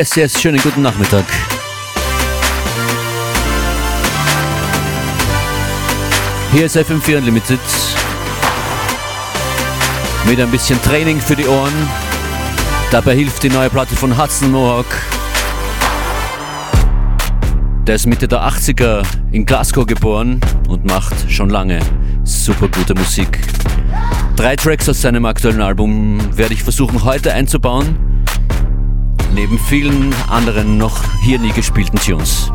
Yes, yes, schönen guten Nachmittag. Hier ist FM4 Unlimited. Mit ein bisschen Training für die Ohren. Dabei hilft die neue Platte von Hudson Mohawk. Der ist Mitte der 80er in Glasgow geboren und macht schon lange super gute Musik. Drei Tracks aus seinem aktuellen Album werde ich versuchen heute einzubauen neben vielen anderen noch hier nie gespielten Tunes.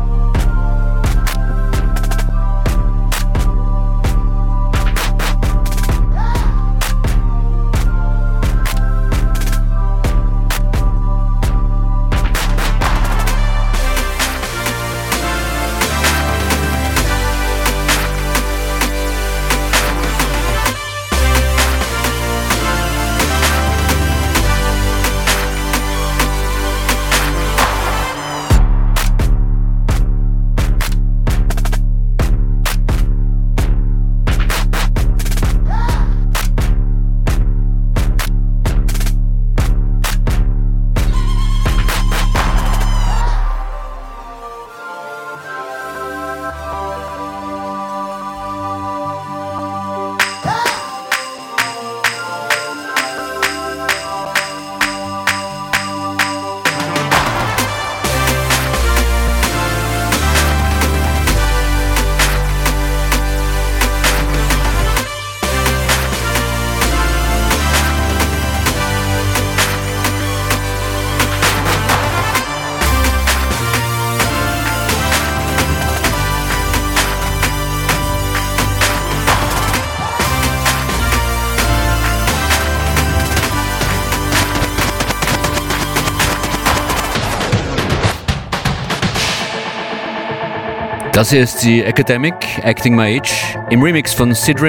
Das ist die Academic Acting My Age im Remix von Sid.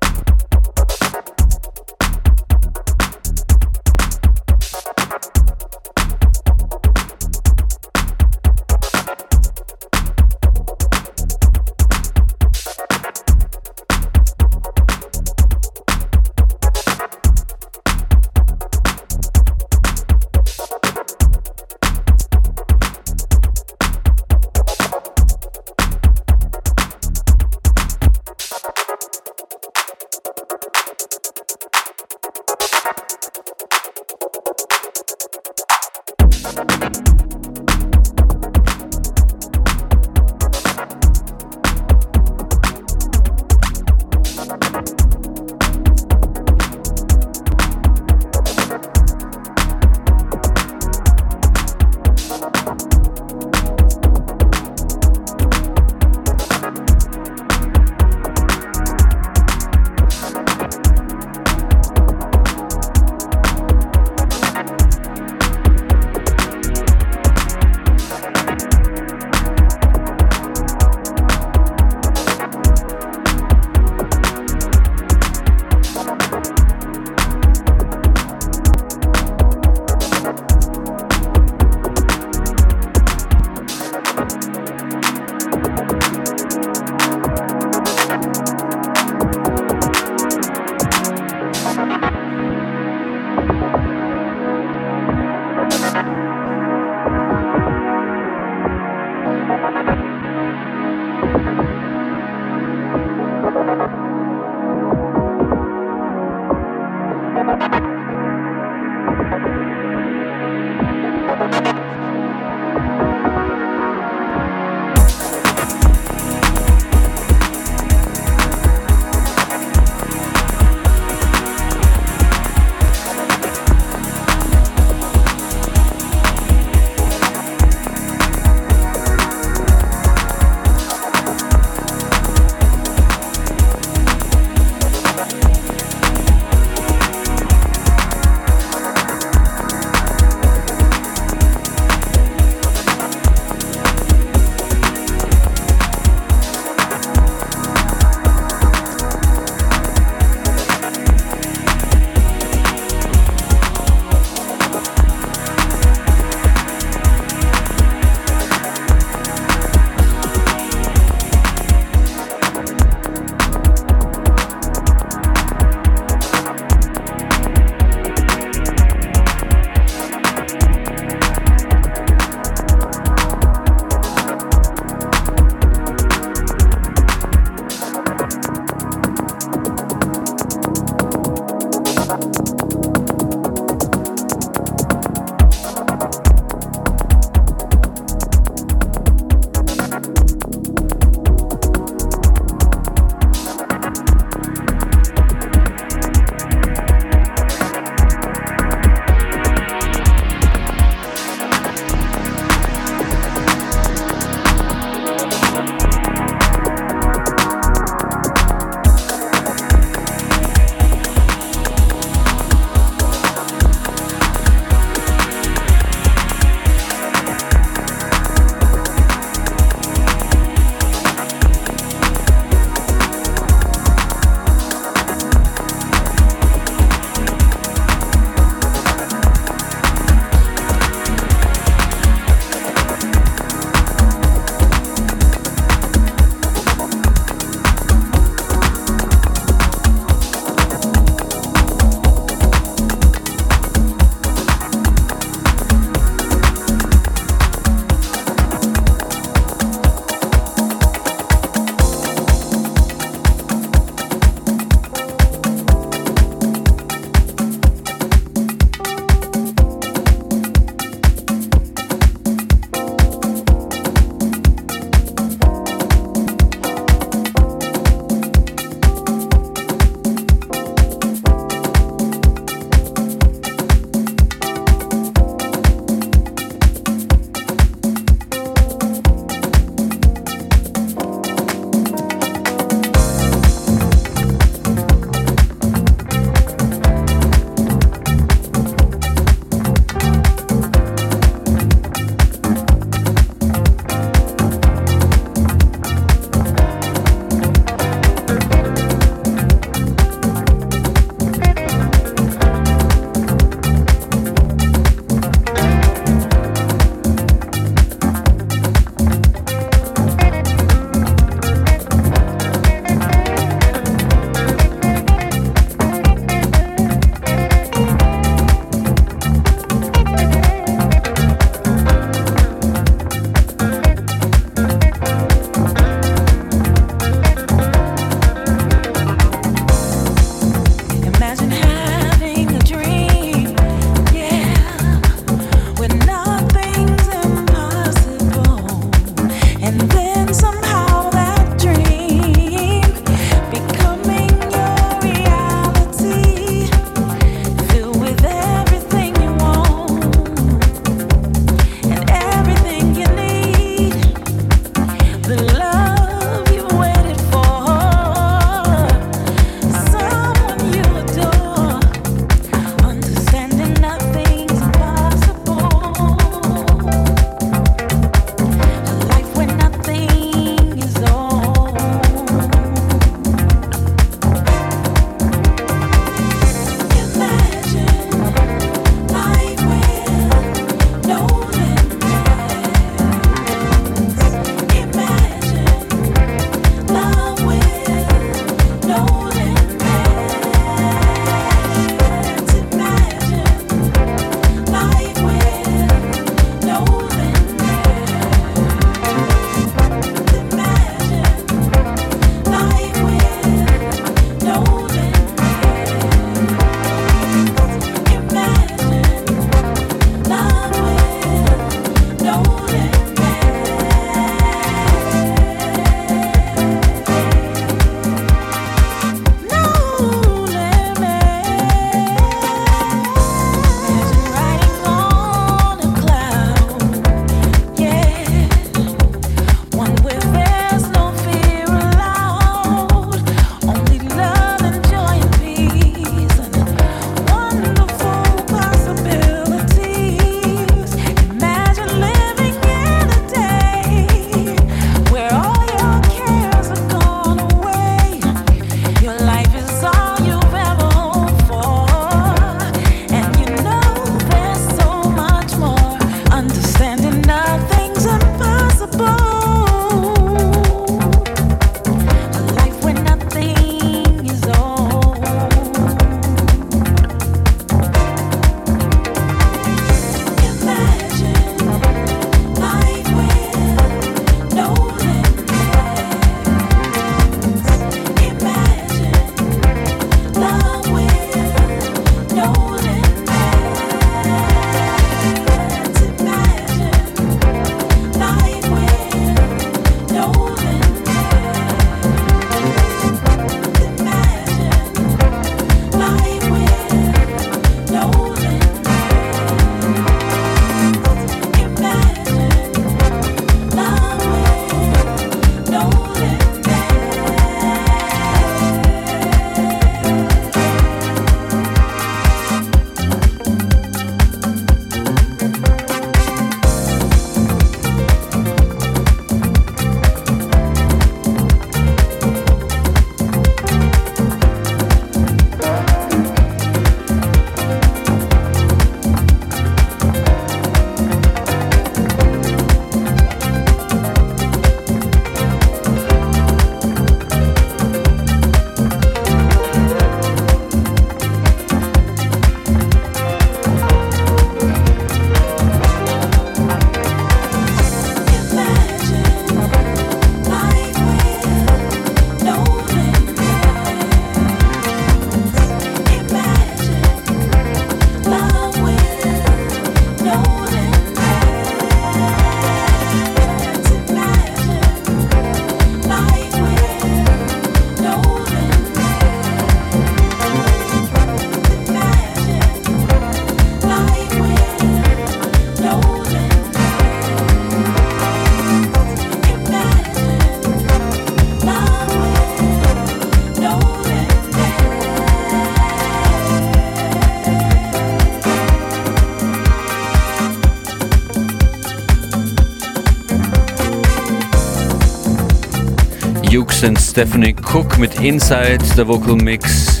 Stephanie Cook mit Inside, der Vocal Mix.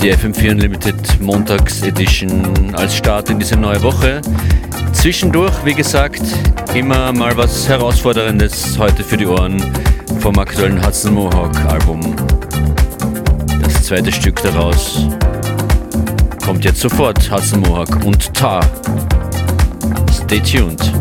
Die FM4 Unlimited Montags Edition als Start in diese neue Woche. Zwischendurch, wie gesagt, immer mal was Herausforderndes heute für die Ohren vom aktuellen Hudson Mohawk Album. Das zweite Stück daraus kommt jetzt sofort. Hudson Mohawk und Ta. Stay tuned.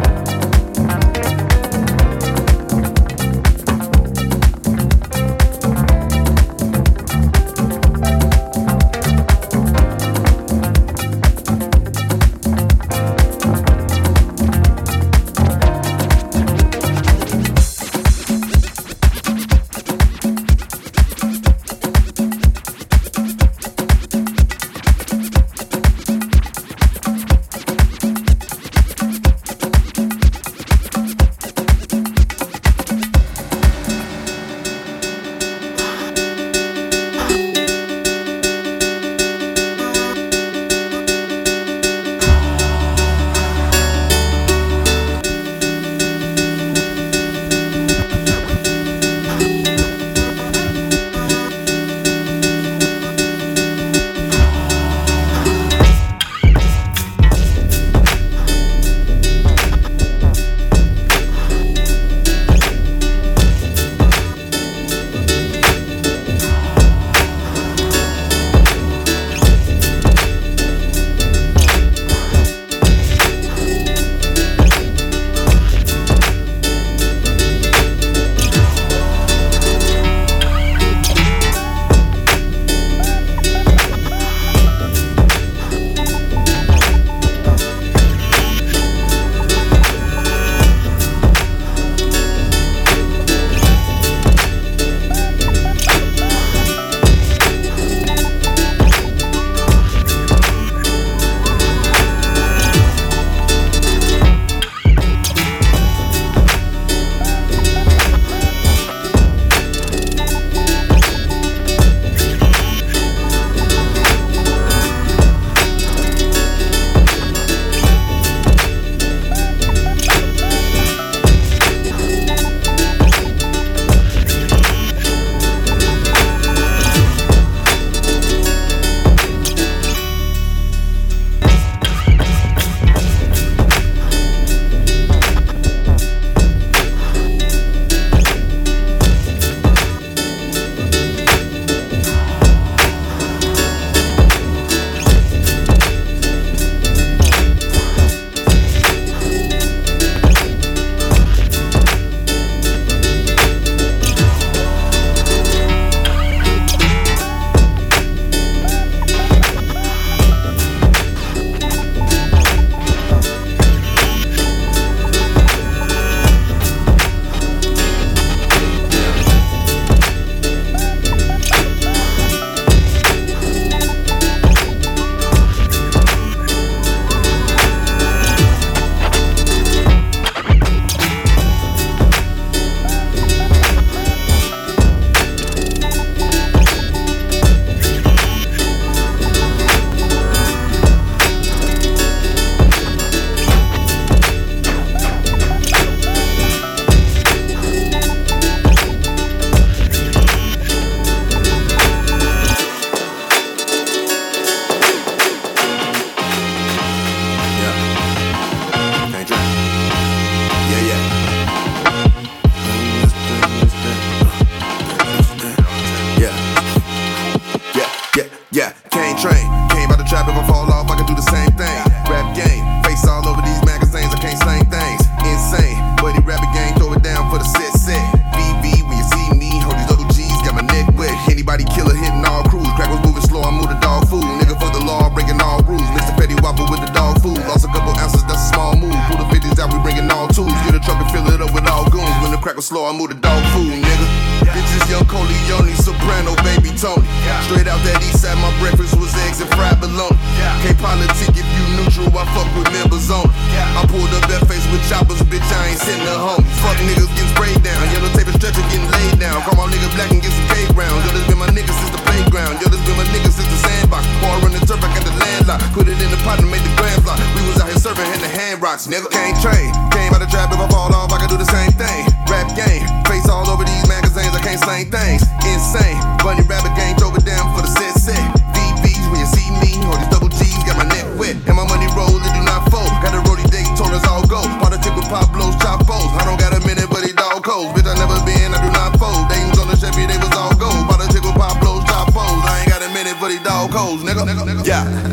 In the. Fuck niggas getting sprayed down. Yellow tape and stretcher getting laid down. Call my nigga black and get some fade round. Yo, this been my nigga since the playground. Yo, this been my nigga since the sandbox. Bar on the turf, I got the landlock. Put it in the pot and made the grand block. We was out here serving in the hand rocks. Nigga can't train. Came out the trap, if I fall off, I can do the same thing. Rap game, face all over these magazines. I can't say things. Yeah,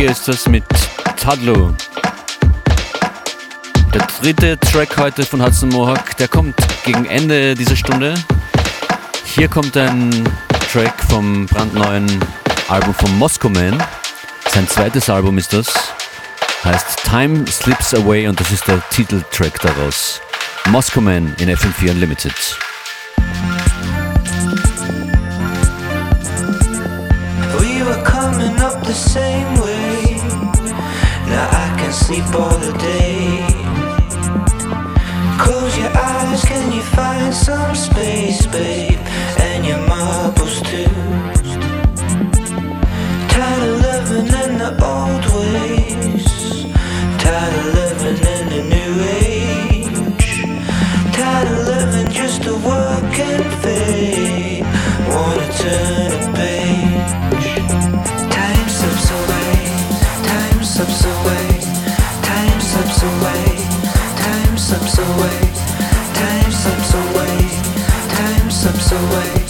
hier ist das mit Tadlo. Der dritte Track heute von Hudson Mohawk, der kommt gegen Ende dieser Stunde. Hier kommt ein Track vom brandneuen Album von Moscow Man. Sein zweites Album ist das, heißt Time Slips Away und das ist der Titeltrack daraus. Moscow Man in FM4 Unlimited. We were coming up the same way. can't sleep all the day. Close your eyes, can you find some space, babe? And your marbles too. Tired of living in the old ways. Tired of living in the new age. Tired of living just to work and fade. Wanna turn a page. Time slips away. Time slips Away. away, time slips away, time slips away.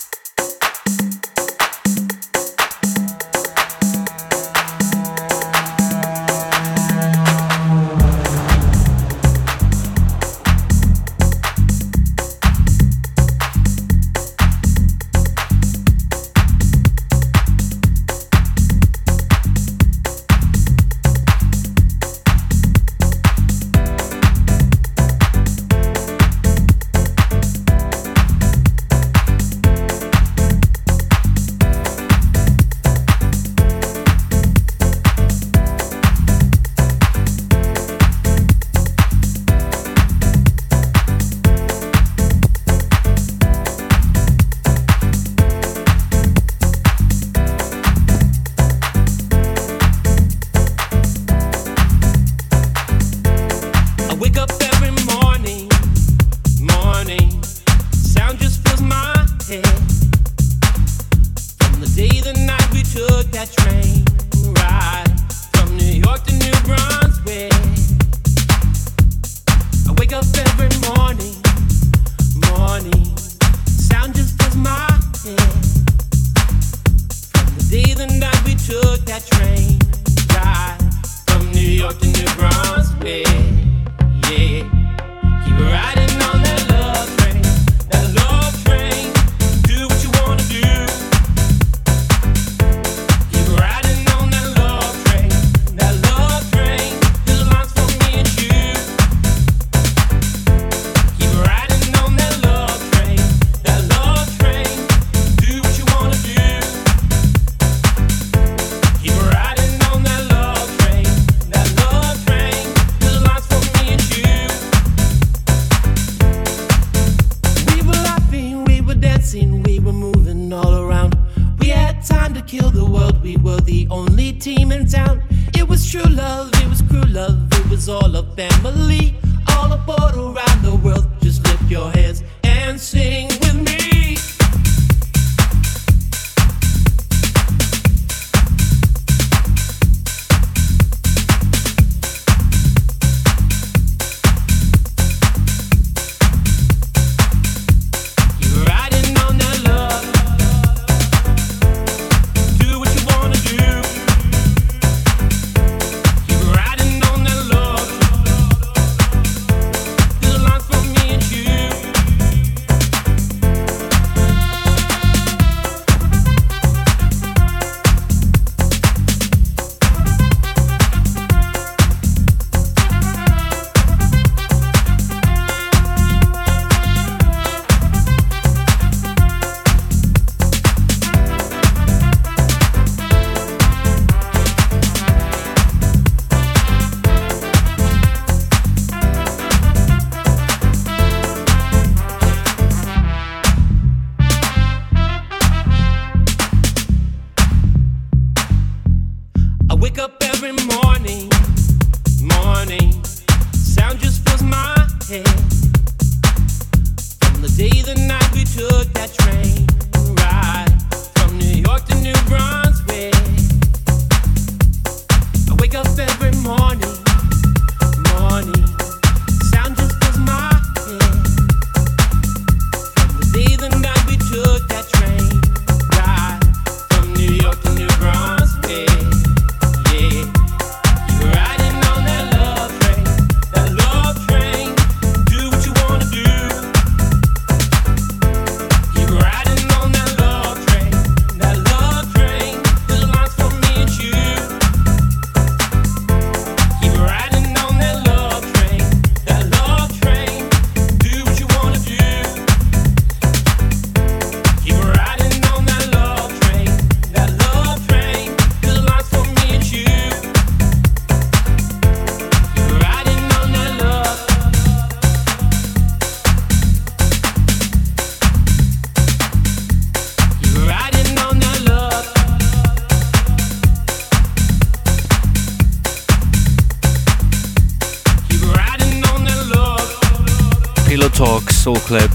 Soul Clap.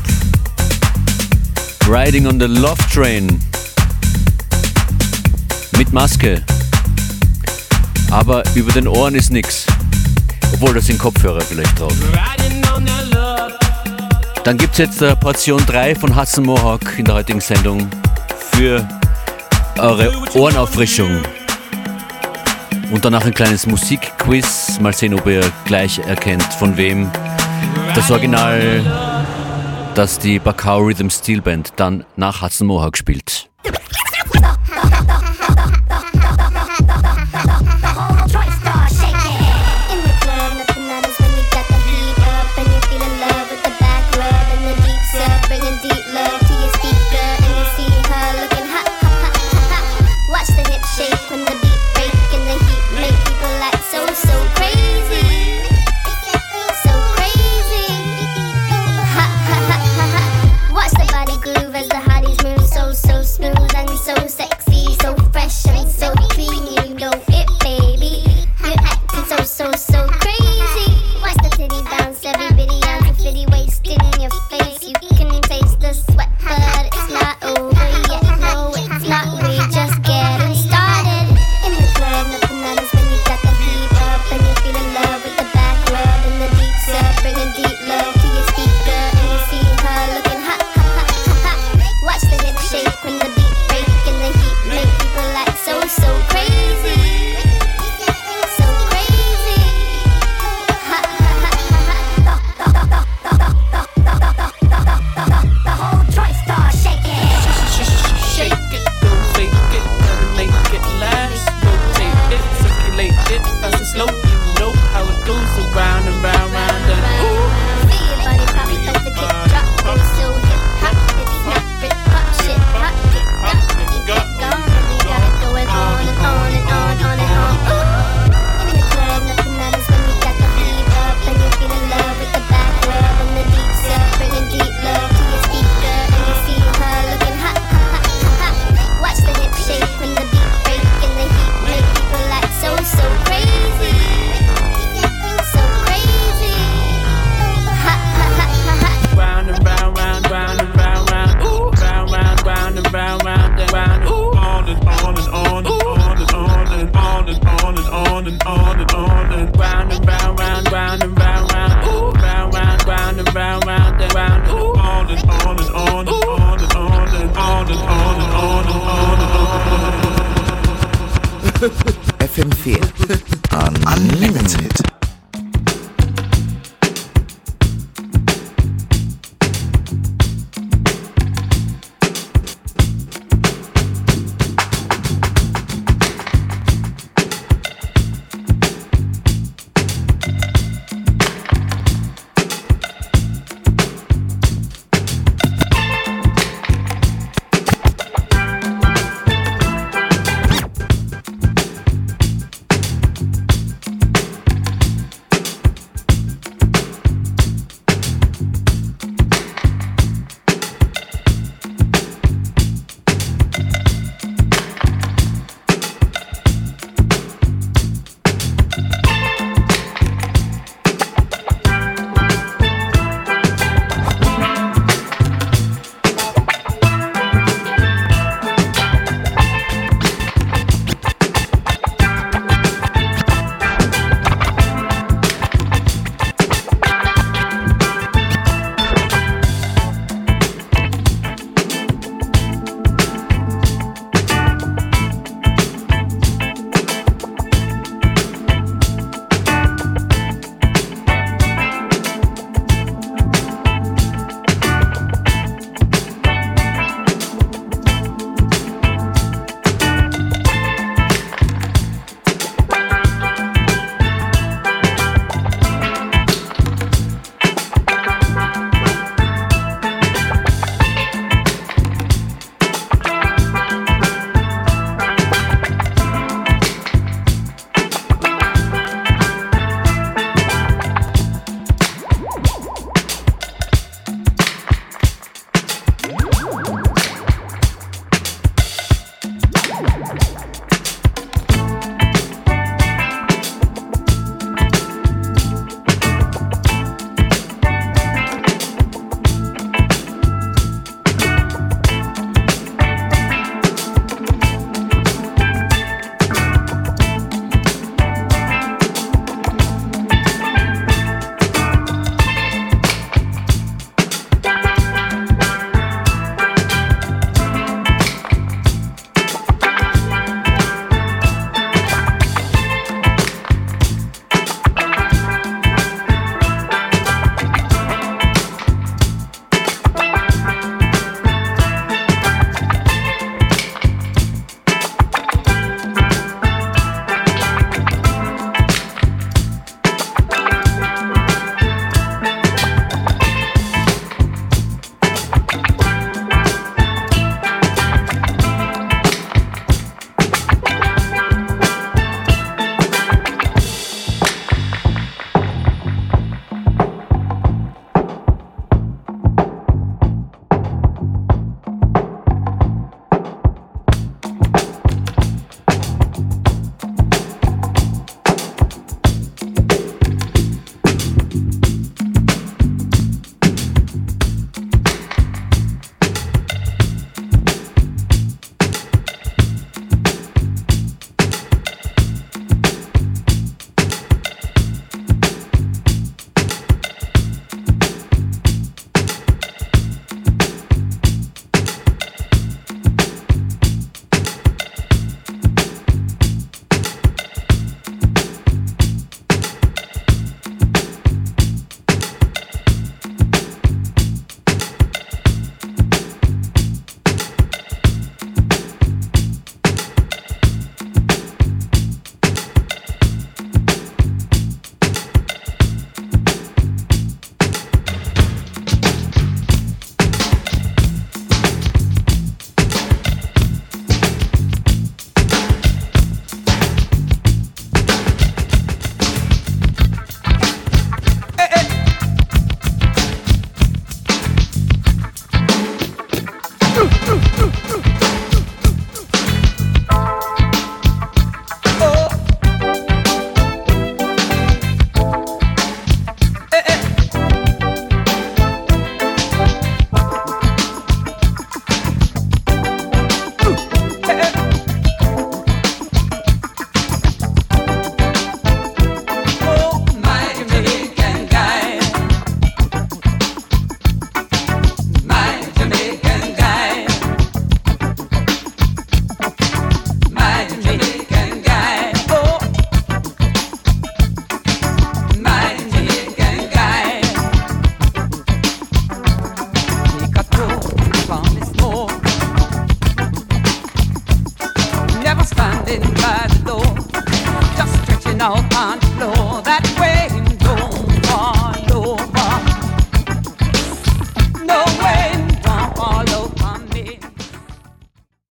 Riding on the Love Train. Mit Maske. Aber über den Ohren ist nichts. Obwohl, das sind Kopfhörer vielleicht drauf. Dann gibt es jetzt äh, Portion 3 von Hudson Mohawk in der heutigen Sendung für eure Ohrenauffrischung. Und danach ein kleines Musikquiz. Mal sehen, ob ihr gleich erkennt, von wem das Original dass die Bacau Rhythm Steel Band dann nach Hudson Mohawk spielt.